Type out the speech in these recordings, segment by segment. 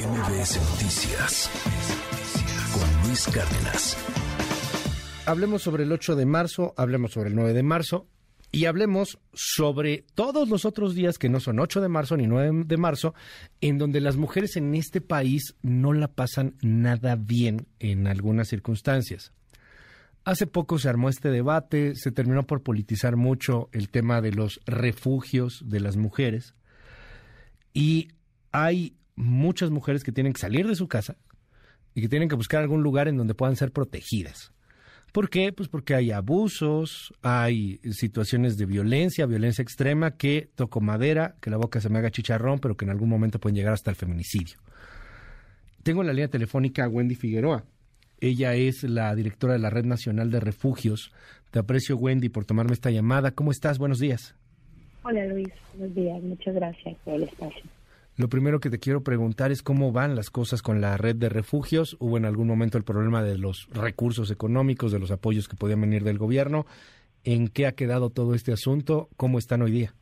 MBS Noticias con Luis Cárdenas. Hablemos sobre el 8 de marzo, hablemos sobre el 9 de marzo y hablemos sobre todos los otros días que no son 8 de marzo ni 9 de marzo, en donde las mujeres en este país no la pasan nada bien en algunas circunstancias. Hace poco se armó este debate, se terminó por politizar mucho el tema de los refugios de las mujeres y hay muchas mujeres que tienen que salir de su casa y que tienen que buscar algún lugar en donde puedan ser protegidas. ¿Por qué? Pues porque hay abusos, hay situaciones de violencia, violencia extrema, que toco madera, que la boca se me haga chicharrón, pero que en algún momento pueden llegar hasta el feminicidio. Tengo en la línea telefónica a Wendy Figueroa. Ella es la directora de la Red Nacional de Refugios. Te aprecio, Wendy, por tomarme esta llamada. ¿Cómo estás? Buenos días. Hola, Luis. Buenos días. Muchas gracias por el espacio. Lo primero que te quiero preguntar es cómo van las cosas con la red de refugios. Hubo en algún momento el problema de los recursos económicos, de los apoyos que podían venir del gobierno. ¿En qué ha quedado todo este asunto? ¿Cómo están hoy día?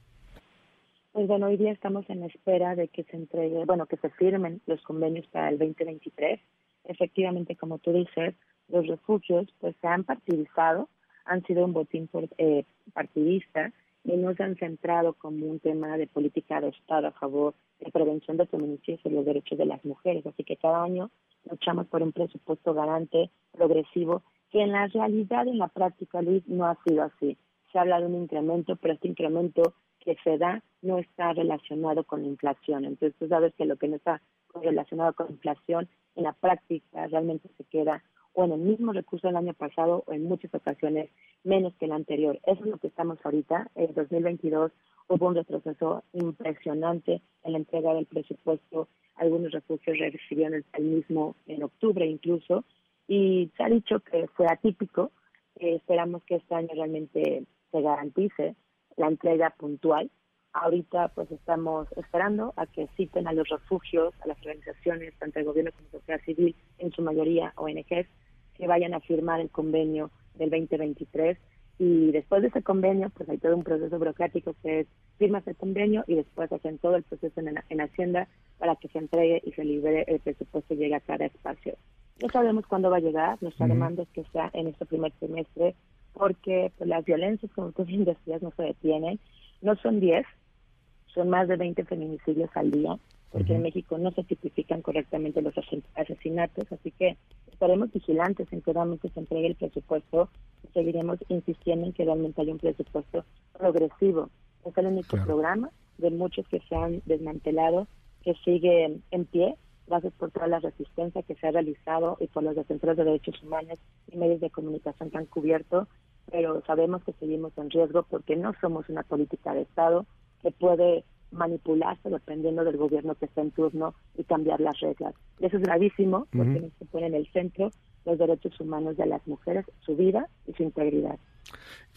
Pues bueno, hoy día estamos en espera de que se entregue, bueno, que se firmen los convenios para el 2023. Efectivamente, como tú dices, los refugios pues se han partidizado, han sido un botín eh, partidista y no se han centrado como un tema de política de Estado a favor de prevención de feminicidios y los derechos de las mujeres. Así que cada año luchamos por un presupuesto garante, progresivo, que en la realidad, en la práctica, Luis, no ha sido así. Se habla de un incremento, pero este incremento que se da no está relacionado con la inflación. Entonces, tú sabes que lo que no está relacionado con la inflación, en la práctica realmente se queda o en el mismo recurso del año pasado o en muchas ocasiones menos que el anterior. Eso es lo que estamos ahorita. En 2022 hubo un retroceso impresionante en la entrega del presupuesto. Algunos refugios recibieron el, mismo en octubre incluso. Y se ha dicho que fue atípico. esperamos que este año realmente se garantice la entrega puntual. Ahorita pues estamos esperando a que citen a los refugios, a las organizaciones, tanto el gobierno como la sociedad civil, en su mayoría ONGs, que vayan a firmar el convenio del 2023 y después de ese convenio pues hay todo un proceso burocrático que es firmas el convenio y después hacen todo el proceso en, Hacienda para que se entregue y se libere el presupuesto y llegue a cada espacio. No sabemos cuándo va a llegar, nuestra demanda es que sea en este primer semestre porque pues, las violencias, como tú bien decías, no se detienen. No son 10, son más de 20 feminicidios al día porque en México no se tipifican correctamente los asesinatos, así que estaremos vigilantes en que realmente se entregue el presupuesto y seguiremos insistiendo en que realmente haya un presupuesto progresivo. Es el único programa de muchos que se han desmantelado que sigue en pie, gracias por toda la resistencia que se ha realizado y por los defensores de derechos humanos y medios de comunicación que han cubierto, pero sabemos que seguimos en riesgo porque no somos una política de Estado que puede manipularse dependiendo del gobierno que está en turno y cambiar las reglas. Eso es gravísimo porque se pone en el centro los derechos humanos de las mujeres, su vida y su integridad.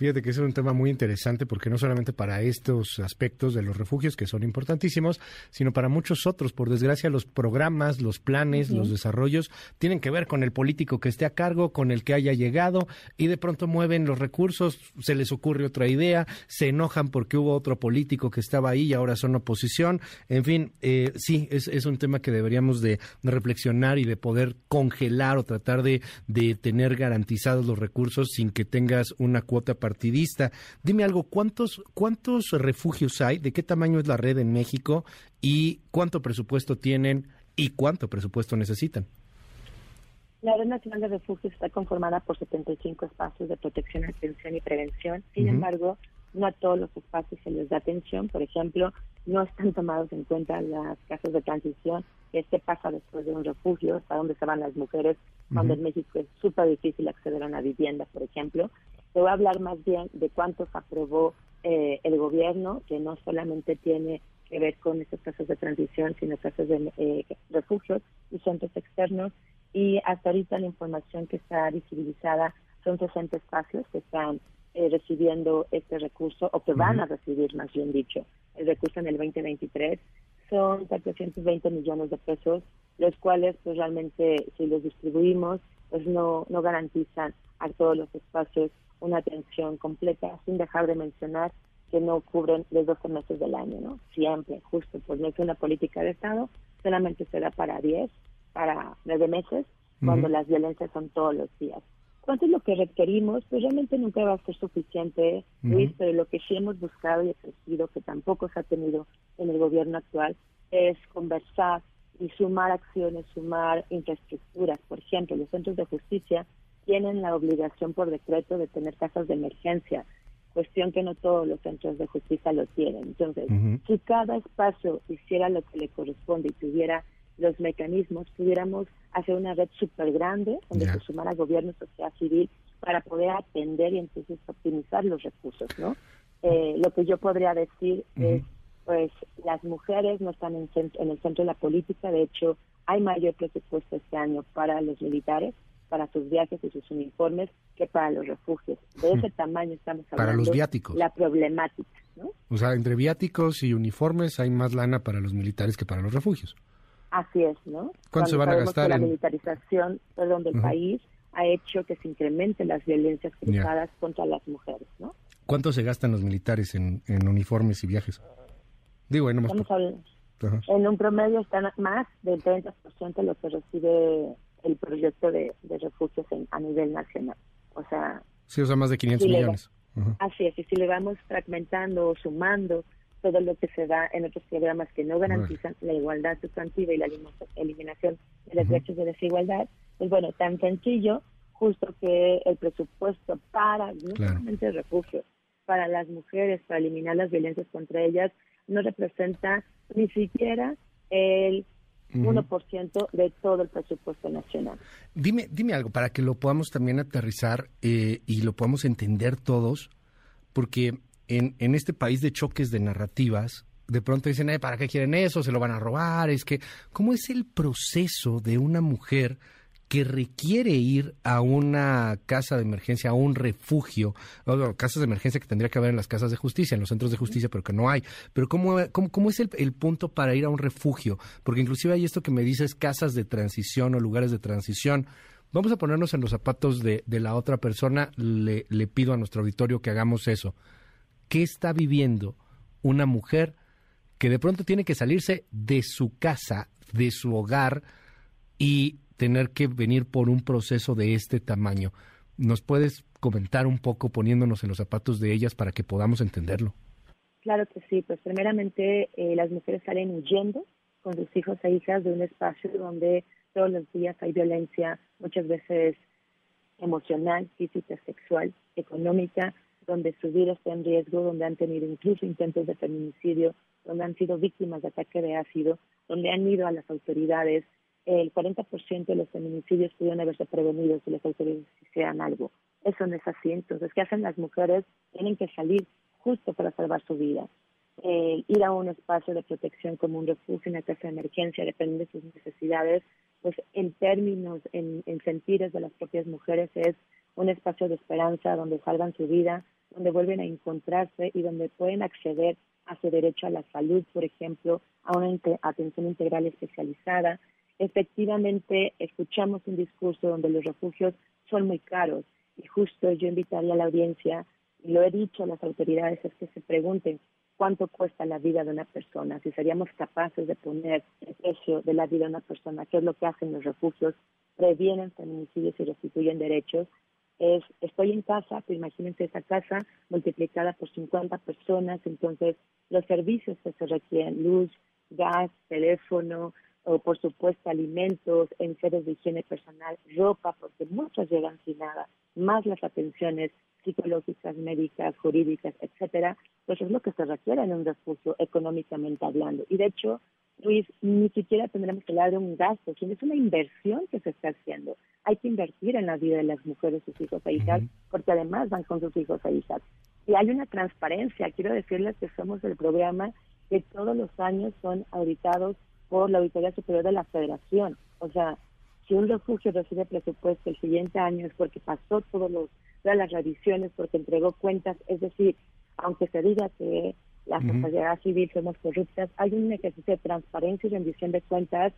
Fíjate que es un tema muy interesante porque no solamente para estos aspectos de los refugios, que son importantísimos, sino para muchos otros. Por desgracia, los programas, los planes, los desarrollos tienen que ver con el político que esté a cargo, con el que haya llegado, y de pronto mueven los recursos, se les ocurre otra idea, se enojan porque hubo otro político que estaba ahí y ahora son oposición. En fin, eh, sí, es, es, un tema que deberíamos de, reflexionar y de poder congelar o tratar de, de tener garantizados los recursos sin que tengas una cuota para partidista. Dime algo, ¿cuántos, ¿cuántos refugios hay? ¿De qué tamaño es la red en México? ¿Y cuánto presupuesto tienen? ¿Y cuánto presupuesto necesitan? La Red Nacional de Refugios está conformada por 75 espacios de protección, atención y prevención. Sin embargo, no a todos los espacios se les da atención. Por ejemplo, no están tomados en cuenta las casas de transición. Este pasa después de un refugio, hasta dónde se van las mujeres, cuando en México es súper difícil acceder a una vivienda, por ejemplo. Te voy a hablar más bien de cuántos aprobó eh, el gobierno, que no solamente tiene que ver con estos casos de transición, sino casos de eh, refugios y centros externos. Y hasta ahorita la información que está visibilizada son 60 espacios que están eh, recibiendo este recurso o que van a recibir, más bien dicho, el recurso en el 2023. Son 420 millones de pesos, los cuales pues realmente si los distribuimos pues no, no garantizan a todos los espacios una atención completa, sin dejar de mencionar que no cubren los 12 meses del año, ¿no? Siempre, justo, pues no es una política de Estado, solamente se da para 10, para 9 meses, cuando las violencias son todos los días. ¿Cuánto es lo que requerimos? Pues realmente nunca va a ser suficiente, Luis, pero lo que sí hemos buscado y ejercido, que tampoco se ha tenido en el gobierno actual, es conversar y sumar acciones, sumar infraestructuras. Por ejemplo, los centros de justicia tienen la obligación por decreto de tener casas de emergencia, cuestión que no todos los centros de justicia lo tienen. Entonces, si cada espacio hiciera lo que le corresponde y tuviera los mecanismos, pudiéramos hacer una red súper grande donde se sumara gobierno, sociedad civil, para poder atender y entonces optimizar los recursos, ¿no? Eh, lo que yo podría decir es, pues, las mujeres no están en, en el centro de la política, de hecho, hay mayor presupuesto este año para los militares, para sus viajes y sus uniformes que para los refugios. De ese tamaño estamos hablando. Para los viáticos. La problemática, ¿no? O sea, entre viáticos y uniformes hay más lana para los militares que para los refugios. Así es, ¿no? ¿Cuánto se van a gastar? la militarización perdón, del país ha hecho que se incrementen las violencias cruzadas contra las mujeres, ¿no? ¿Cuánto se gastan los militares en, uniformes y viajes? Digo, en, en un promedio están más del 30% de lo que recibe el proyecto de, refugios a nivel nacional. O sea... Sí, o sea, más de 500 millones. Así es, y si le vamos fragmentando o sumando todo lo que se da en otros programas que no garantizan la igualdad sustantiva y la eliminación de los derechos de desigualdad, pues bueno, tan sencillo, justo que el presupuesto para, no solamente el refugio, para las mujeres, para eliminar las violencias contra ellas, no representa ni siquiera el 1% de todo el presupuesto nacional. Dime, dime algo para que lo podamos también aterrizar eh, y lo podamos entender todos, porque en, en este país de choques de narrativas, de pronto dicen, ¿para qué quieren eso? Se lo van a robar. Es que, ¿cómo es el proceso de una mujer? Que requiere ir a una casa de emergencia, a un refugio, casas de emergencia que tendría que haber en las casas de justicia, en los centros de justicia, pero que no hay. Pero ¿cómo, cómo, es el, punto para ir a un refugio? Porque inclusive hay esto que me dices, casas de transición o lugares de transición. Vamos a ponernos en los zapatos de, de la otra persona. Le, le pido a nuestro auditorio que hagamos eso. ¿Qué está viviendo una mujer que de pronto tiene que salirse de su casa, de su hogar y tener que venir por un proceso de este tamaño. ¿Nos puedes comentar un poco poniéndonos en los zapatos de ellas para que podamos entenderlo? Claro que sí, pues primeramente eh, las mujeres salen huyendo con sus hijos e hijas de un espacio donde todos los días hay violencia, muchas veces emocional, física, sexual, económica, donde su vida está en riesgo, donde han tenido incluso intentos de feminicidio, donde han sido víctimas de ataque de ácido, donde han ido a las autoridades el 40% de los feminicidios pudieron haberse prevenido si las autoridades hicieran algo. Eso no es así. Entonces, ¿qué hacen las mujeres? Tienen que salir justo para salvar su vida. ir a un espacio de protección como un refugio, una casa de emergencia, dependiendo de sus necesidades, pues en términos, en, en sentires de las propias mujeres, es un espacio de esperanza donde salvan su vida, donde vuelven a encontrarse y donde pueden acceder a su derecho a la salud, por ejemplo, a una atención integral especializada, efectivamente escuchamos un discurso donde los refugios son muy caros. Y justo yo invitaría a la audiencia, y lo he dicho a las autoridades, es que se pregunten cuánto cuesta la vida de una persona, si seríamos capaces de poner el precio de la vida de una persona, qué es lo que hacen los refugios, previenen feminicidios y restituyen derechos, es estoy en casa, pero imagínense esa casa multiplicada por 50 personas, entonces los servicios que se requieren, luz, gas, teléfono, o por supuesto alimentos, en seres de higiene personal, ropa, porque muchas llegan sin nada, más las atenciones psicológicas, médicas, jurídicas, etcétera, pues es lo que se requiere en un refugio económicamente hablando. Y de hecho, Luis, ni siquiera tendremos que hablar de un gasto, sino es una inversión que se está haciendo. Hay que invertir en la vida de las mujeres, sus hijos e hijas, porque además van con sus hijos e hijas. Y hay una transparencia, quiero decirles que somos el programa que todos los años son auditados por la Auditoría Superior de la Federación. O sea, si un refugio recibe presupuesto el siguiente año es porque pasó todos los, todas las revisiones, porque entregó cuentas, es decir, aunque se diga que la sociedad civil somos corruptas, hay un ejercicio de transparencia y rendición de cuentas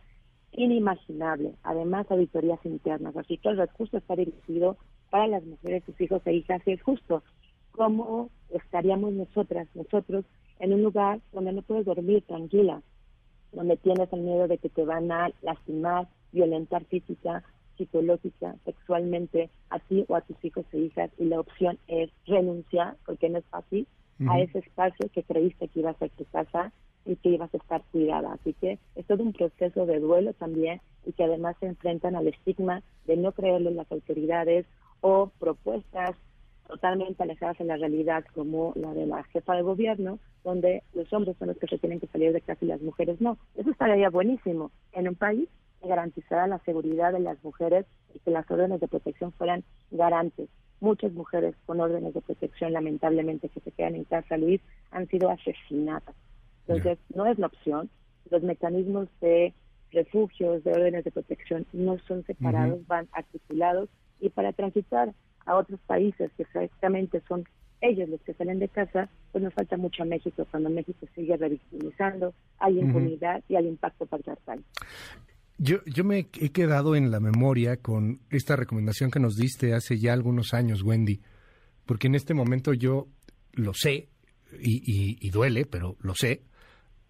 inimaginable. Además, auditorías internas. Así que el recurso está dirigido para las mujeres, sus hijos e hijas, y es justo cómo estaríamos nosotras, nosotros, en un lugar donde no puedes dormir tranquila, donde tienes el miedo de que te van a lastimar, violentar física, psicológica, sexualmente a ti o a tus hijos e hijas y la opción es renunciar, porque no es fácil, a ese espacio que creíste que iba a ser tu casa y que ibas a estar cuidada. Así que es todo un proceso de duelo también y que además se enfrentan al estigma de no creerle las autoridades o propuestas totalmente alejadas de la realidad como la de la jefa de gobierno, donde los hombres son los que se tienen que salir de casa y las mujeres no. Eso estaría buenísimo en un país que garantizara la seguridad de las mujeres y que las órdenes de protección fueran garantes. Muchas mujeres con órdenes de protección, lamentablemente, que se quedan en casa, Luis, han sido asesinadas. Entonces, no es la opción. Los mecanismos de refugios, de órdenes de protección, no son separados, van articulados y para transitar a otros países que exactamente son ellos los que salen de casa, pues nos falta mucho a México, cuando México sigue revictimizando, hay impunidad y hay impacto patriarcal. Yo, yo me he quedado en la memoria con esta recomendación que nos diste hace ya algunos años, Wendy, porque en este momento yo lo sé y, y duele, pero lo sé,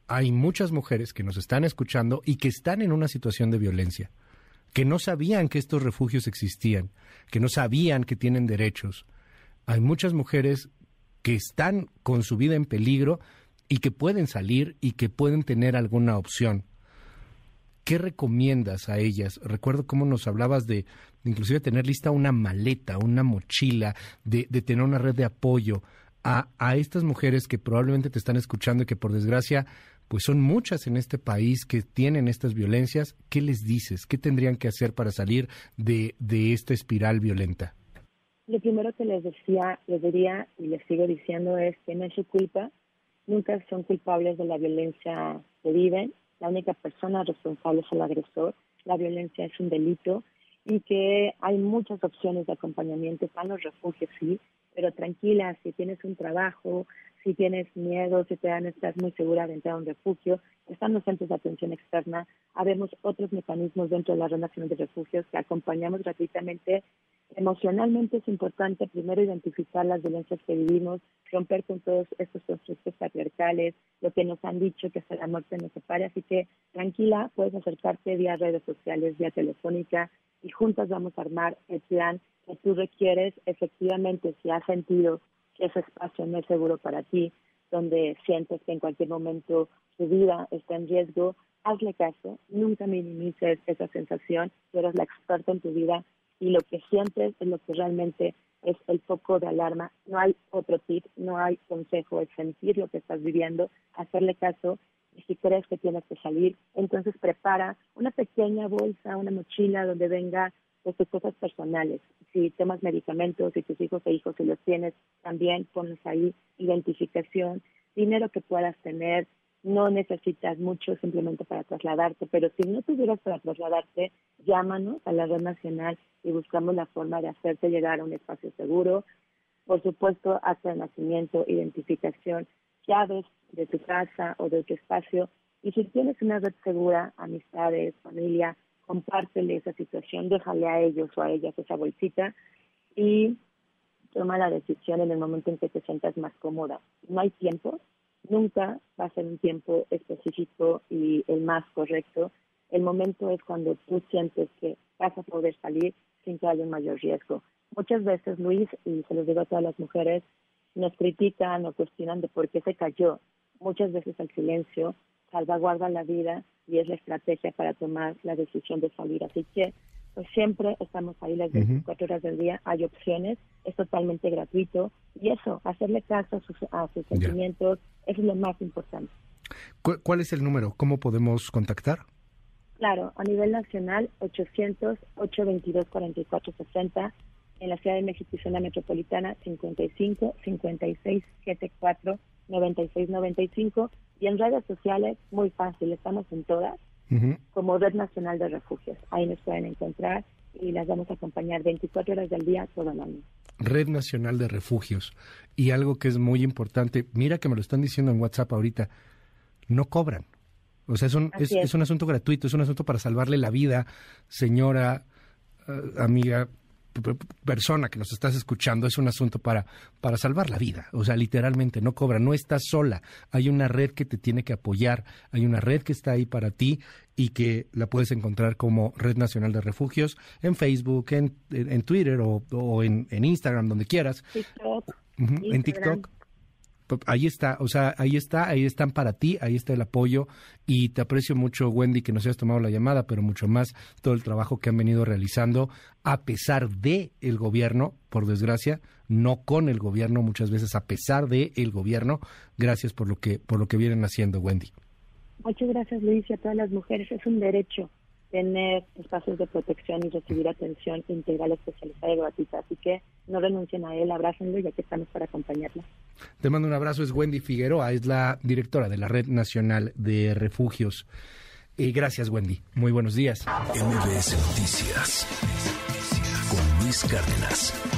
hay muchas mujeres que nos están escuchando y que están en una situación de violencia, que no sabían que estos refugios existían, que no sabían que tienen derechos. Hay muchas mujeres que están con su vida en peligro y que pueden salir y que pueden tener alguna opción. ¿Qué recomiendas a ellas? Recuerdo cómo nos hablabas de, inclusive tener lista una maleta, una mochila, de, de tener una red de apoyo a, a estas mujeres que probablemente te están escuchando y que por desgracia pues son muchas en este país que tienen estas violencias. ¿Qué les dices? ¿Qué tendrían que hacer para salir de, de esta espiral violenta? Lo primero que les decía, les diría y les sigo diciendo es que no es su culpa, nunca son culpables de la violencia que viven, la única persona responsable es el agresor, la violencia es un delito y que hay muchas opciones de acompañamiento, están los refugios, sí, pero tranquila, si tienes un trabajo, si tienes miedo, si te dan, estás muy segura de entrar a un refugio, están los centros de atención externa, habemos otros mecanismos dentro de la Red Nacional de Refugios que acompañamos gratuitamente. Emocionalmente es importante primero identificar las violencias que vivimos, romper con todos estos constructos patriarcales, lo que nos han dicho que hasta la muerte nos separe, así que tranquila, puedes acercarte vía redes sociales, vía telefónica y juntas vamos a armar el plan que tú requieres efectivamente si has sentido que ese espacio no es seguro para ti, donde sientes que en cualquier momento tu vida está en riesgo, hazle caso, nunca minimices esa sensación, tú eres la experta en tu vida y lo que sientes es lo que realmente es el foco de alarma. No hay otro tip, no hay consejo, es sentir lo que estás viviendo, hacerle caso. Y si crees que tienes que salir, entonces prepara una pequeña bolsa, una mochila donde venga pues, tus cosas personales. Si tomas medicamentos, si tus hijos e hijos si los tienes, también pones ahí identificación, dinero que puedas tener, no necesitas mucho simplemente para trasladarte, pero si no tuvieras para trasladarte, llámanos a la red nacional y buscamos la forma de hacerte llegar a un espacio seguro. Por supuesto, acta de nacimiento, identificación, llaves de tu casa o de tu espacio. Y si tienes una red segura, amistades, familia, compártele esa situación, déjale a ellos o a ellas esa bolsita y toma la decisión en el momento en que te sientas más cómoda. No hay tiempo, nunca va a ser un tiempo específico y el más correcto. El momento es cuando tú sientes que vas a poder salir sin que haya un mayor riesgo. Muchas veces, Luis, y se los digo a todas las mujeres, nos critican o cuestionan de por qué se cayó. Muchas veces el silencio salvaguarda la vida y es la estrategia para tomar la decisión de salir. Así que pues siempre estamos ahí las 24 horas del día, hay opciones, es totalmente gratuito y eso, hacerle caso a sus, sentimientos, eso es lo más importante. ¿Cuál es el número? ¿Cómo podemos contactar? Claro, a nivel nacional, 800-822-4460, en la Ciudad de México y zona metropolitana, 55 56 74 96 95 y en redes sociales, muy fácil, estamos en todas, como Red Nacional de Refugios. Ahí nos pueden encontrar y las vamos a acompañar 24 horas del día, todo el año. Red Nacional de Refugios. Y algo que es muy importante, mira que me lo están diciendo en WhatsApp ahorita, no cobran. O sea, es un, es, un asunto gratuito, es un asunto para salvarle la vida, señora, eh, amiga, persona que nos estás escuchando, es un asunto para, para salvar la vida. O sea, literalmente, no cobra, no estás sola. Hay una red que te tiene que apoyar, hay una red que está ahí para ti y que la puedes encontrar como Red Nacional de Refugios en Facebook, en, en Twitter o, en, en, Instagram, donde quieras. en TikTok ahí está, o sea, ahí está, ahí están para ti, ahí está el apoyo y te aprecio mucho, Wendy, que nos hayas tomado la llamada, pero mucho más todo el trabajo que han venido realizando a pesar de el gobierno, por desgracia, no con el gobierno, muchas veces a pesar de el gobierno. Gracias por lo que por lo que vienen haciendo, Wendy. Muchas gracias, Luis, y a todas las mujeres. Es un derecho tener espacios de protección y recibir atención integral especializada y gratuita. Así que no renuncien a él, abrácenlo y aquí estamos para acompañarla. Te mando un abrazo, es Wendy Figueroa, es la directora de la Red Nacional de Refugios. Y gracias, Wendy. Muy buenos días. MBS Noticias con Luis Cárdenas.